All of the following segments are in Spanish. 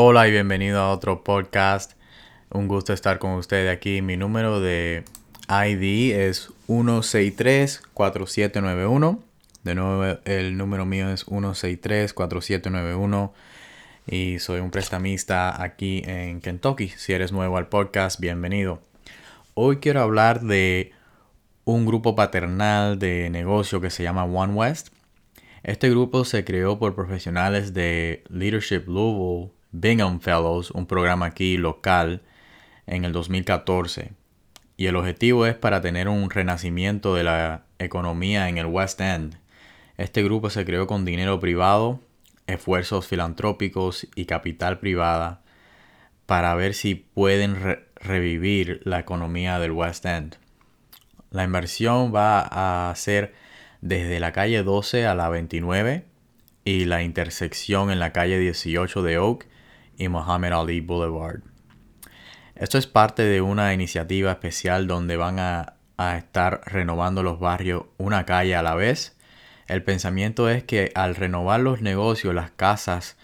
Hola y bienvenido a otro podcast. Un gusto estar con ustedes aquí. Mi número de ID es 163-4791. De nuevo, el número mío es 163-4791. Y soy un prestamista aquí en Kentucky. Si eres nuevo al podcast, bienvenido. Hoy quiero hablar de un grupo paternal de negocio que se llama One West. Este grupo se creó por profesionales de Leadership Louisville Bingham Fellows, un programa aquí local, en el 2014. Y el objetivo es para tener un renacimiento de la economía en el West End. Este grupo se creó con dinero privado, esfuerzos filantrópicos y capital privada para ver si pueden revivir la economía del West End. La inversión va a ser desde la calle 12 a la 29 y la intersección en la calle 18 de Oak y Muhammad Ali Boulevard. Esto es parte de una iniciativa especial donde van a, estar renovando los barrios una calle a la vez. El pensamiento es que al renovar los negocios, las casas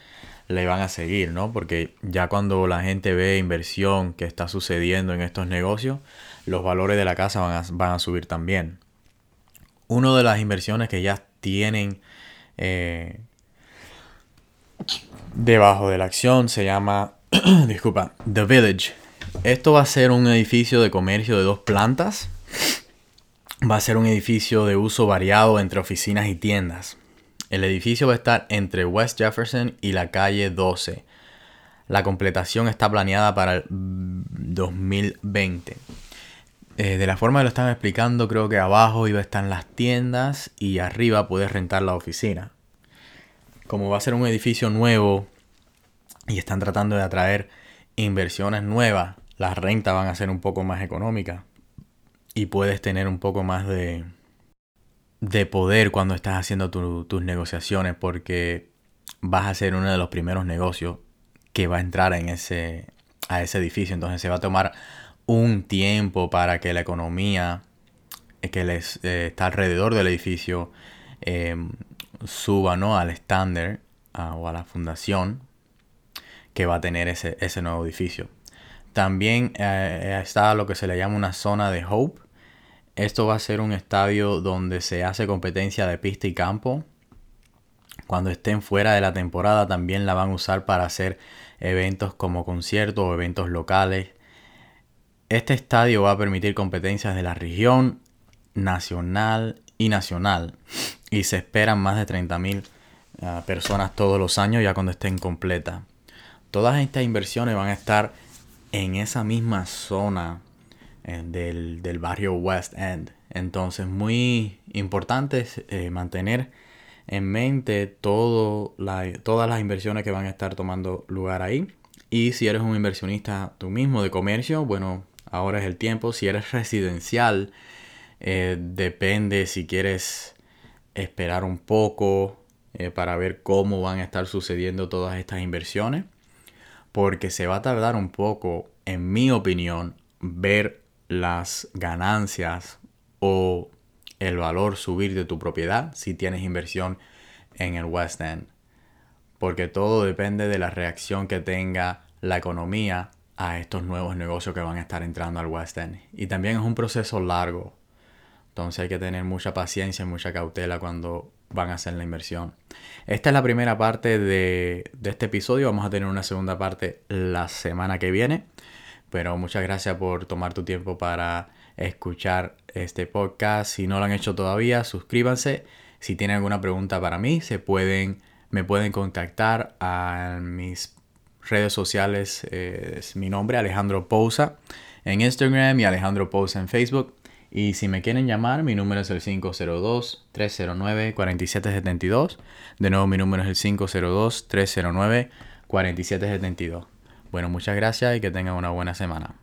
le van a seguir, ¿no? Porque ya cuando la gente ve inversión que está sucediendo en estos negocios, los valores de la casa van a, van a subir también. Una de las inversiones que ya tienen eh, debajo de la acción se llama, disculpa, The Village. Esto va a ser un edificio de comercio de dos plantas. Va a ser un edificio de uso variado entre oficinas y tiendas. El edificio va a estar entre West Jefferson y la calle 12. La completación está planeada para el 2020. Eh, de la forma que lo están explicando, creo que abajo iba a estar las tiendas y arriba puedes rentar la oficina como va a ser un edificio nuevo y están tratando de atraer inversiones nuevas, las rentas van a ser un poco más económicas y puedes tener un poco más de, de poder cuando estás haciendo tus negociaciones porque vas a ser uno de los primeros negocios que va a entrar en ese, a ese edificio. Entonces se va a tomar un tiempo para que la economía que les, eh, está alrededor del edificio eh, suba ¿no? al estándar o a la fundación que va a tener ese, nuevo edificio. También eh, está lo que se le llama una zona de Hope. Esto va a ser un estadio donde se hace competencia de pista y campo. Cuando estén fuera de la temporada también la van a usar para hacer eventos como conciertos o eventos locales. Este estadio va a permitir competencias de la región, nacional y nacional y se esperan más de 30.000 ah, personas todos los años ya cuando estén completas. Todas estas inversiones van a estar en esa misma zona eh, del, barrio West End. Entonces, muy importante eh, mantener en mente todo todas las inversiones que van a estar tomando lugar ahí. Y si eres un inversionista tú mismo de comercio, bueno, ahora es el tiempo. Si eres residencial, eh, depende si quieres esperar un poco eh, para ver cómo van a estar sucediendo todas estas inversiones. Porque se va a tardar un poco, en mi opinión, ver las ganancias o el valor subir de tu propiedad si tienes inversión en el West End. Porque todo depende de la reacción que tenga la economía a estos nuevos negocios que van a estar entrando al West End. Y también es un proceso largo. Entonces hay que tener mucha paciencia y mucha cautela cuando van a hacer la inversión. Esta es la primera parte de, este episodio. Vamos a tener una segunda parte la semana que viene. Pero muchas gracias por tomar tu tiempo para escuchar este podcast. Si no lo han hecho todavía, suscríbanse. Si tienen alguna pregunta para mí, se pueden, me pueden contactar a mis redes sociales. es mi nombre, Alejandro Pousa, en Instagram y Alejandro Pousa en Facebook. Y si me quieren llamar, mi número es el 502-309-4772. De nuevo, mi número es el 502-309-4772. Bueno, muchas gracias y que tengan una buena semana.